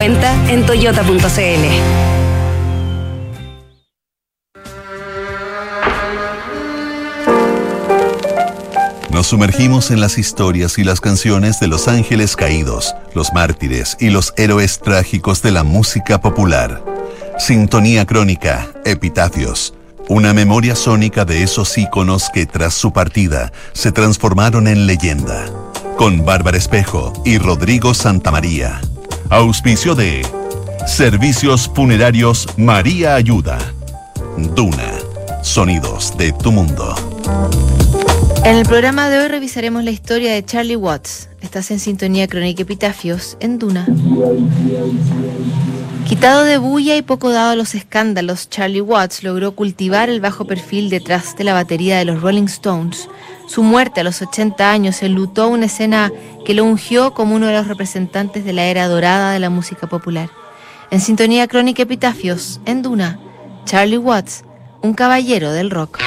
Cuenta en toyota.cl. Nos sumergimos en las historias y las canciones de los ángeles caídos, los mártires y los héroes trágicos de la música popular. Sintonía crónica, epitafios. Una memoria sónica de esos íconos que tras su partida se transformaron en leyenda. Con Bárbara Espejo y Rodrigo Santamaría. Auspicio de Servicios Funerarios María Ayuda. Duna. Sonidos de tu mundo. En el programa de hoy revisaremos la historia de Charlie Watts. Estás en sintonía crónica epitafios en Duna. Quitado de bulla y poco dado a los escándalos, Charlie Watts logró cultivar el bajo perfil detrás de la batería de los Rolling Stones. Su muerte a los 80 años enlutó una escena que lo ungió como uno de los representantes de la era dorada de la música popular. En sintonía crónica epitafios, en Duna, Charlie Watts, un caballero del rock.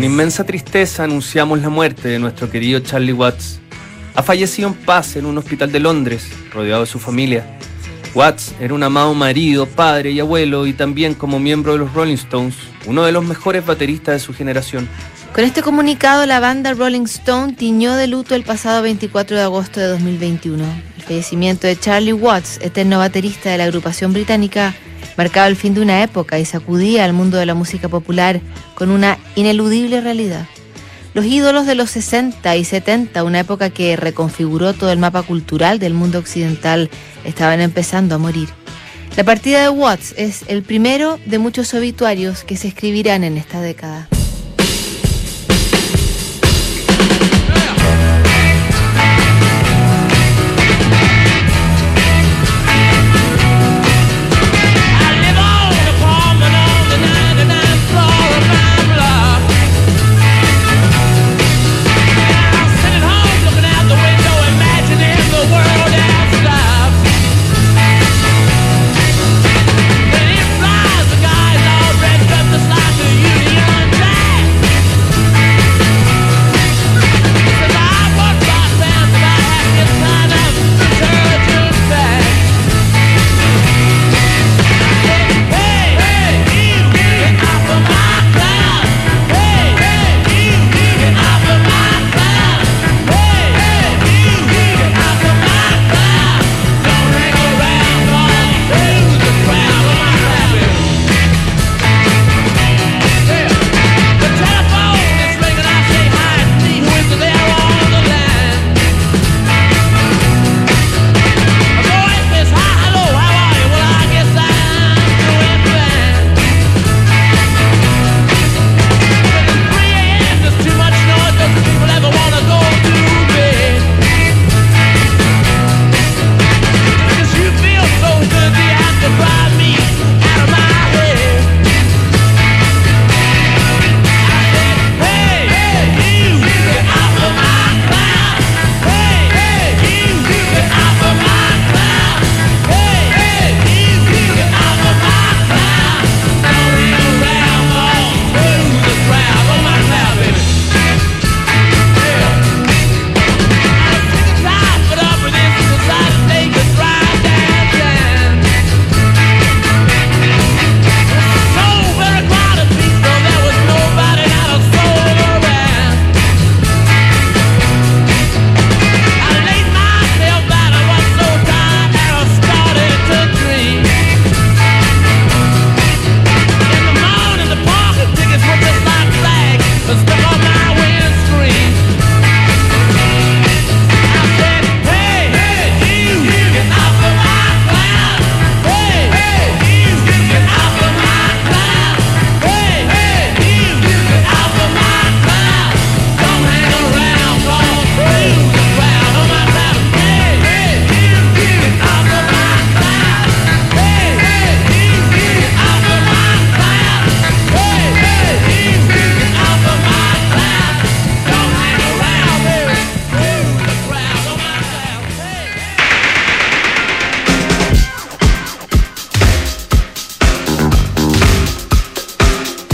Con inmensa tristeza anunciamos la muerte de nuestro querido Charlie Watts. Ha fallecido en paz en un hospital de Londres, rodeado de su familia. Watts era un amado marido, padre y abuelo y también como miembro de los Rolling Stones, uno de los mejores bateristas de su generación. Con este comunicado, la banda Rolling Stone tiñó de luto el pasado 24 de agosto de 2021. El fallecimiento de Charlie Watts, eterno baterista de la agrupación británica, marcaba el fin de una época y sacudía al mundo de la música popular con una ineludible realidad. Los ídolos de los 60 y 70, una época que reconfiguró todo el mapa cultural del mundo occidental, estaban empezando a morir. La partida de Watts es el primero de muchos obituarios que se escribirán en esta década.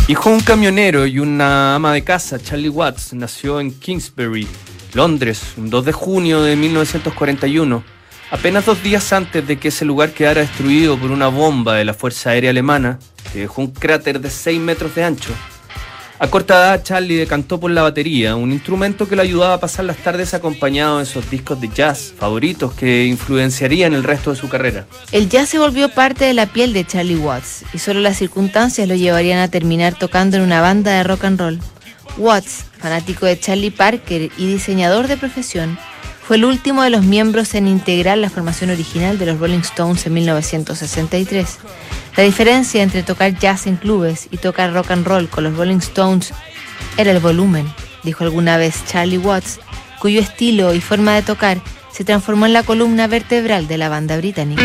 Hijo de un camionero y una ama de casa, Charlie Watts nació en Kingsbury, Londres, un 2 de junio de 1941, apenas dos días antes de que ese lugar quedara destruido por una bomba de la Fuerza Aérea Alemana, que dejó un cráter de 6 metros de ancho. A corta edad, Charlie decantó por la batería, un instrumento que le ayudaba a pasar las tardes acompañado de esos discos de jazz favoritos que influenciarían el resto de su carrera. El jazz se volvió parte de la piel de Charlie Watts y solo las circunstancias lo llevarían a terminar tocando en una banda de rock and roll. Watts, fanático de Charlie Parker y diseñador de profesión, fue el último de los miembros en integrar la formación original de los Rolling Stones en 1963. La diferencia entre tocar jazz en clubes y tocar rock and roll con los Rolling Stones era el volumen, dijo alguna vez Charlie Watts, cuyo estilo y forma de tocar se transformó en la columna vertebral de la banda británica.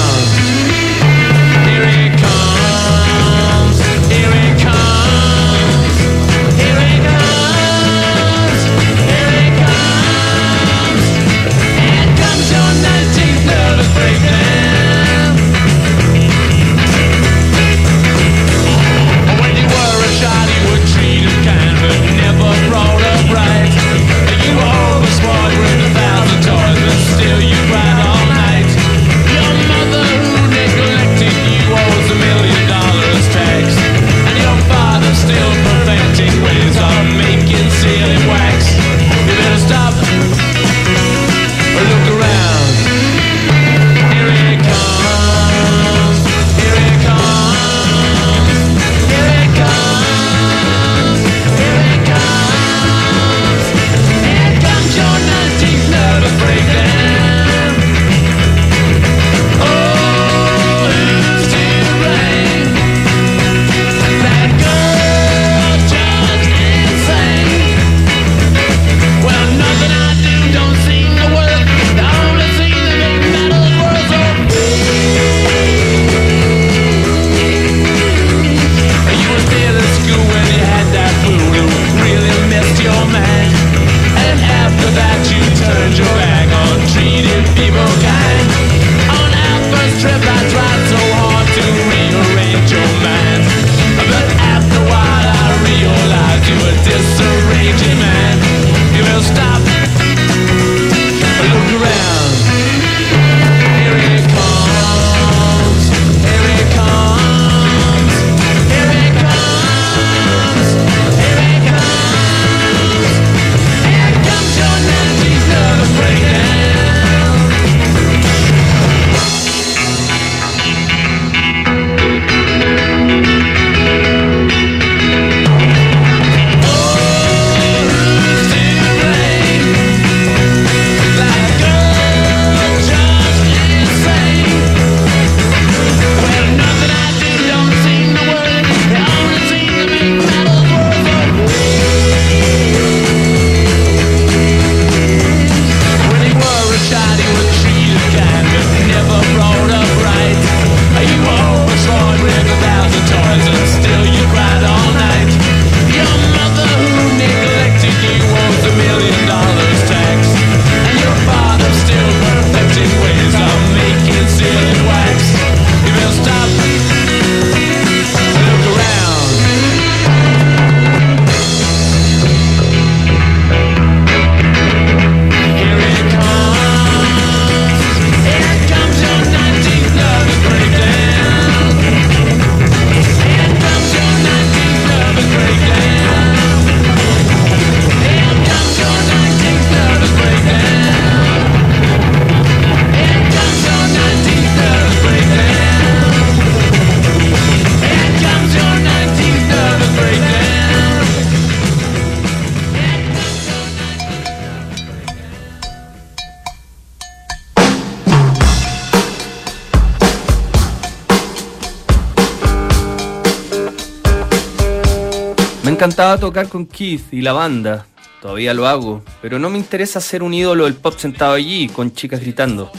encantaba tocar con Keith y la banda, todavía lo hago, pero no me interesa ser un ídolo del pop sentado allí con chicas gritando.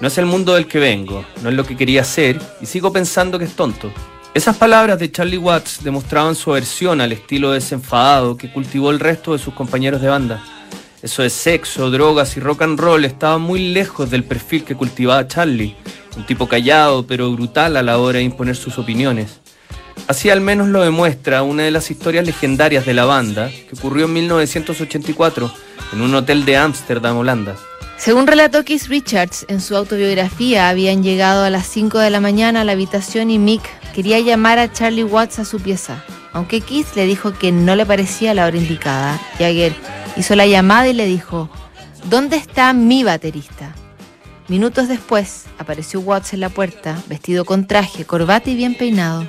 No es el mundo del que vengo, no es lo que quería ser y sigo pensando que es tonto. Esas palabras de Charlie Watts demostraban su aversión al estilo desenfadado que cultivó el resto de sus compañeros de banda. Eso de sexo, drogas y rock and roll estaba muy lejos del perfil que cultivaba Charlie, un tipo callado pero brutal a la hora de imponer sus opiniones. Así al menos lo demuestra una de las historias legendarias de la banda, que ocurrió en 1984 en un hotel de Ámsterdam, Holanda. Según relató Keith Richards en su autobiografía, habían llegado a las 5 de la mañana a la habitación y Mick quería llamar a Charlie Watts a su pieza. Aunque Keith le dijo que no le parecía la hora indicada, Jagger hizo la llamada y le dijo, ¿dónde está mi baterista? Minutos después apareció Watts en la puerta, vestido con traje, corbata y bien peinado.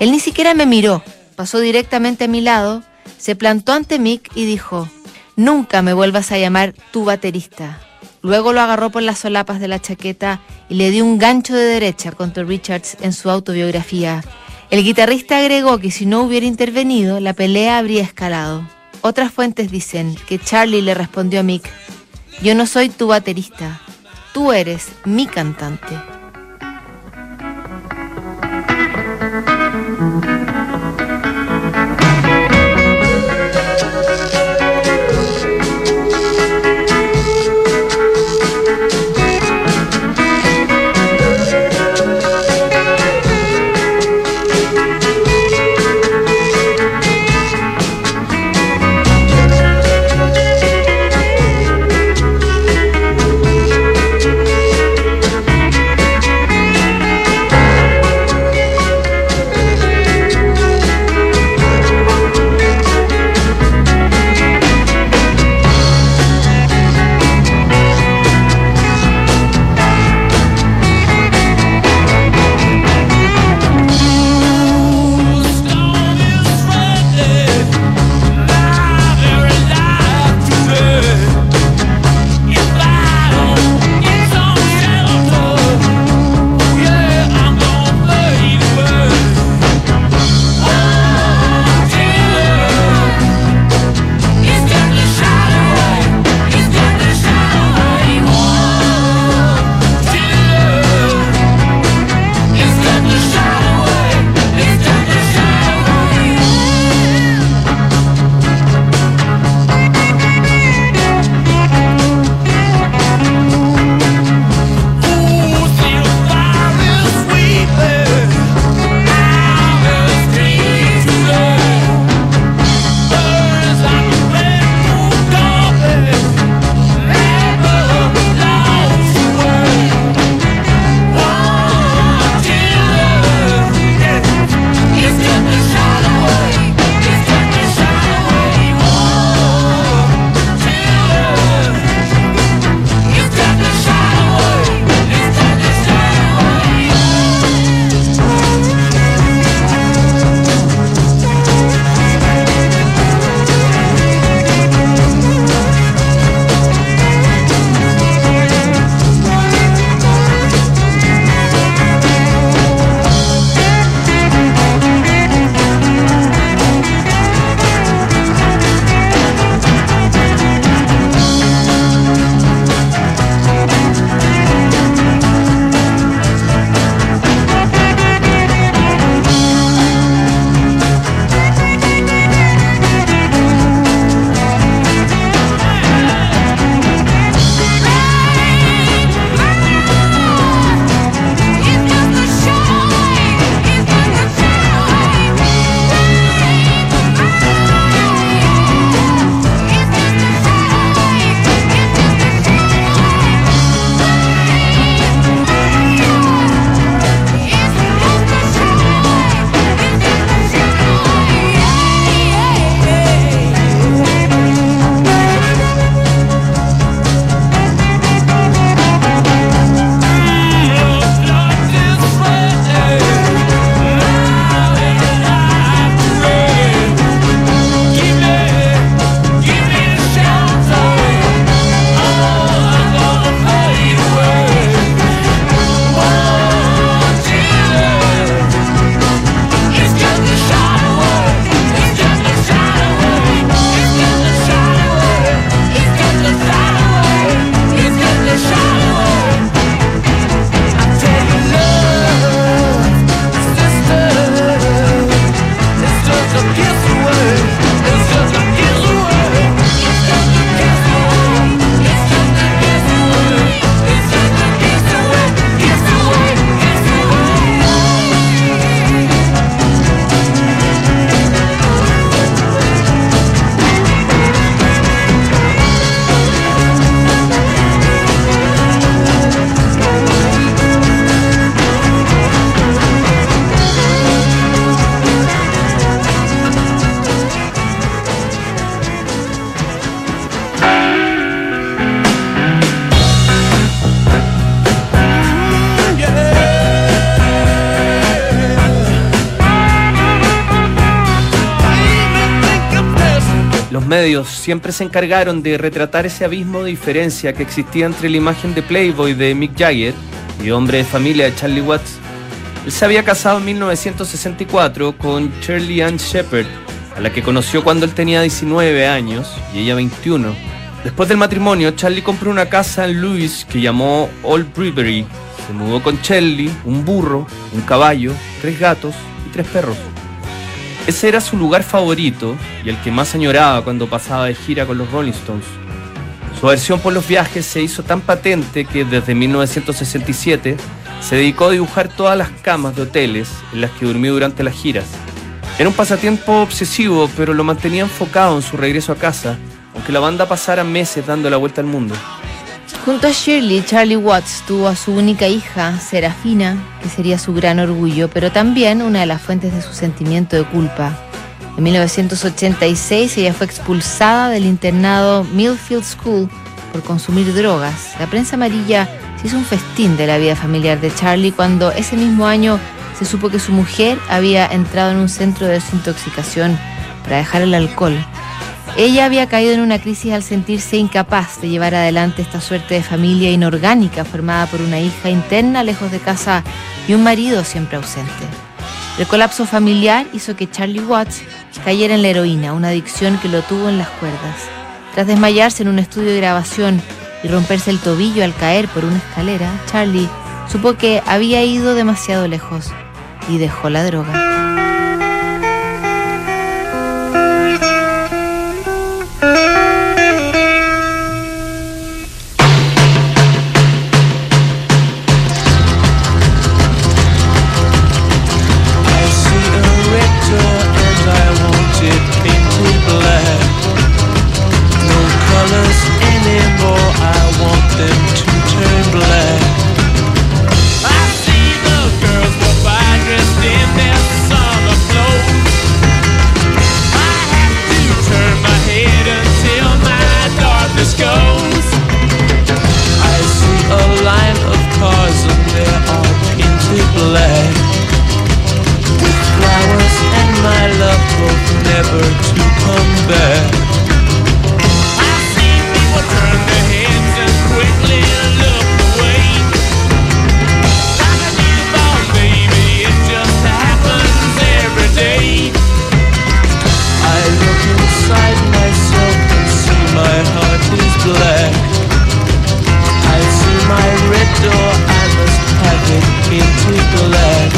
Él ni siquiera me miró, pasó directamente a mi lado, se plantó ante Mick y dijo, nunca me vuelvas a llamar tu baterista. Luego lo agarró por las solapas de la chaqueta y le dio un gancho de derecha contra Richards en su autobiografía. El guitarrista agregó que si no hubiera intervenido, la pelea habría escalado. Otras fuentes dicen que Charlie le respondió a Mick, yo no soy tu baterista, tú eres mi cantante. Los medios siempre se encargaron de retratar ese abismo de diferencia que existía entre la imagen de Playboy de Mick Jagger y hombre de familia de Charlie Watts. Él se había casado en 1964 con Shirley Ann Shepard, a la que conoció cuando él tenía 19 años y ella 21. Después del matrimonio, Charlie compró una casa en Louis que llamó Old Brewery. Se mudó con Shirley, un burro, un caballo, tres gatos y tres perros. Ese era su lugar favorito y el que más añoraba cuando pasaba de gira con los Rolling Stones. Su aversión por los viajes se hizo tan patente que desde 1967 se dedicó a dibujar todas las camas de hoteles en las que durmió durante las giras. Era un pasatiempo obsesivo, pero lo mantenía enfocado en su regreso a casa, aunque la banda pasara meses dando la vuelta al mundo. Junto a Shirley, Charlie Watts tuvo a su única hija, Serafina, que sería su gran orgullo, pero también una de las fuentes de su sentimiento de culpa. En 1986 ella fue expulsada del internado Millfield School por consumir drogas. La prensa amarilla se hizo un festín de la vida familiar de Charlie cuando ese mismo año se supo que su mujer había entrado en un centro de desintoxicación para dejar el alcohol. Ella había caído en una crisis al sentirse incapaz de llevar adelante esta suerte de familia inorgánica formada por una hija interna lejos de casa y un marido siempre ausente. El colapso familiar hizo que Charlie Watts cayera en la heroína, una adicción que lo tuvo en las cuerdas. Tras desmayarse en un estudio de grabación y romperse el tobillo al caer por una escalera, Charlie supo que había ido demasiado lejos y dejó la droga. To come back. I see people turn their heads and quickly look away. A baby, it just happens every day. I look inside myself and see my heart is black. I see my red door, I must have it painted black.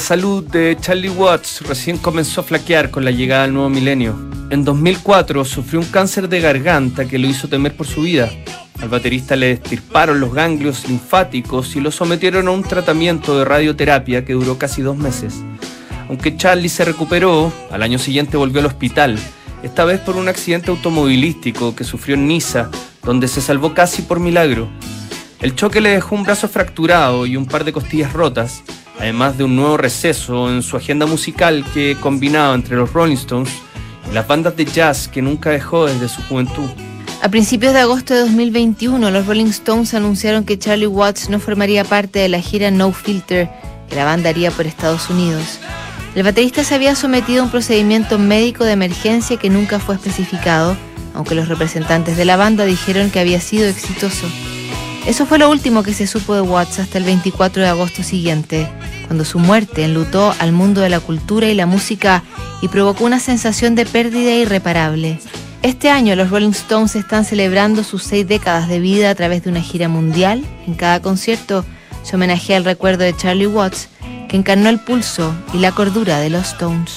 La salud de Charlie Watts recién comenzó a flaquear con la llegada del nuevo milenio. En 2004 sufrió un cáncer de garganta que lo hizo temer por su vida. Al baterista le estirparon los ganglios linfáticos y lo sometieron a un tratamiento de radioterapia que duró casi dos meses. Aunque Charlie se recuperó, al año siguiente volvió al hospital, esta vez por un accidente automovilístico que sufrió en Niza, donde se salvó casi por milagro. El choque le dejó un brazo fracturado y un par de costillas rotas, además de un nuevo receso en su agenda musical que combinaba entre los Rolling Stones y las bandas de jazz que nunca dejó desde su juventud. A principios de agosto de 2021, los Rolling Stones anunciaron que Charlie Watts no formaría parte de la gira No Filter que la banda haría por Estados Unidos. El baterista se había sometido a un procedimiento médico de emergencia que nunca fue especificado, aunque los representantes de la banda dijeron que había sido exitoso. Eso fue lo último que se supo de Watts hasta el 24 de agosto siguiente, cuando su muerte enlutó al mundo de la cultura y la música y provocó una sensación de pérdida irreparable. Este año los Rolling Stones están celebrando sus seis décadas de vida a través de una gira mundial. En cada concierto se homenajea el recuerdo de Charlie Watts, que encarnó el pulso y la cordura de los Stones.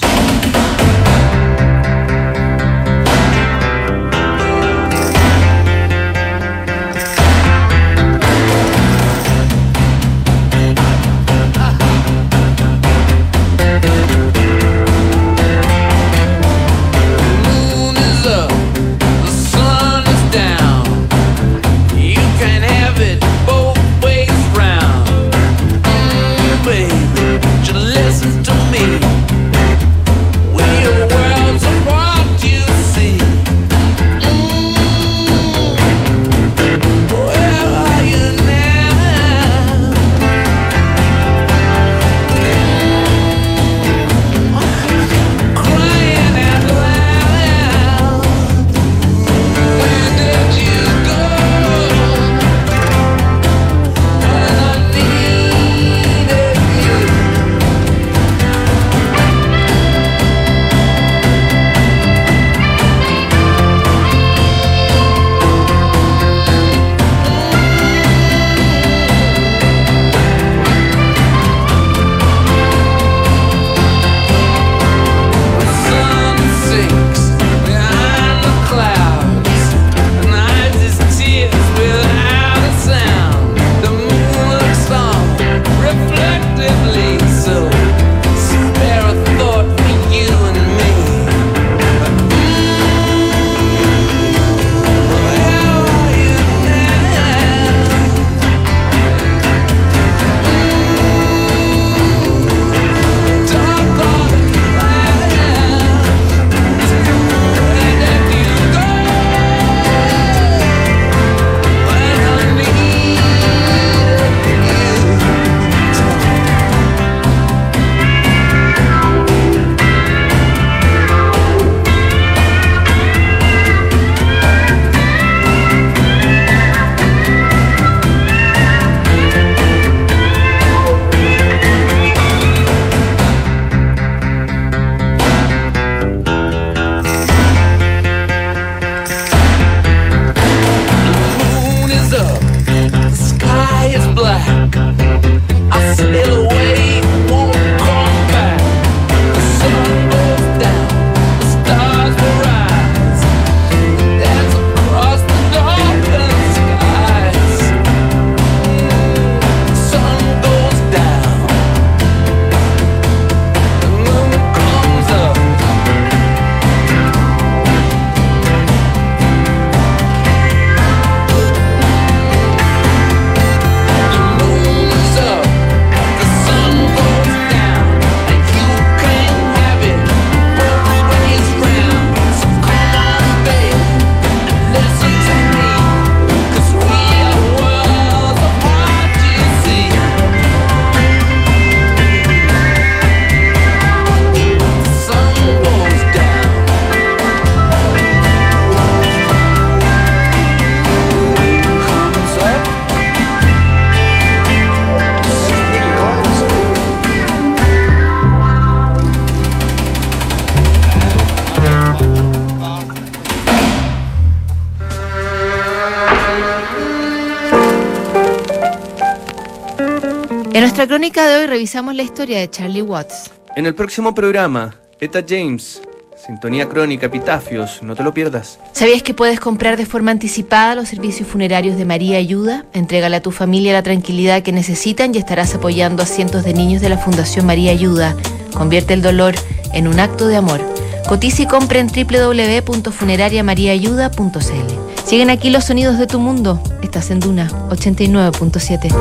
Nuestra crónica de hoy revisamos la historia de Charlie Watts. En el próximo programa, Eta James, Sintonía Crónica, Epitafios, no te lo pierdas. ¿Sabías que puedes comprar de forma anticipada los servicios funerarios de María Ayuda? Entrégale a tu familia la tranquilidad que necesitan y estarás apoyando a cientos de niños de la Fundación María Ayuda. Convierte el dolor en un acto de amor. Cotiza y compra en www.funerariamariaayuda.cl. Siguen aquí los sonidos de tu mundo. Estás en Duna 89.7.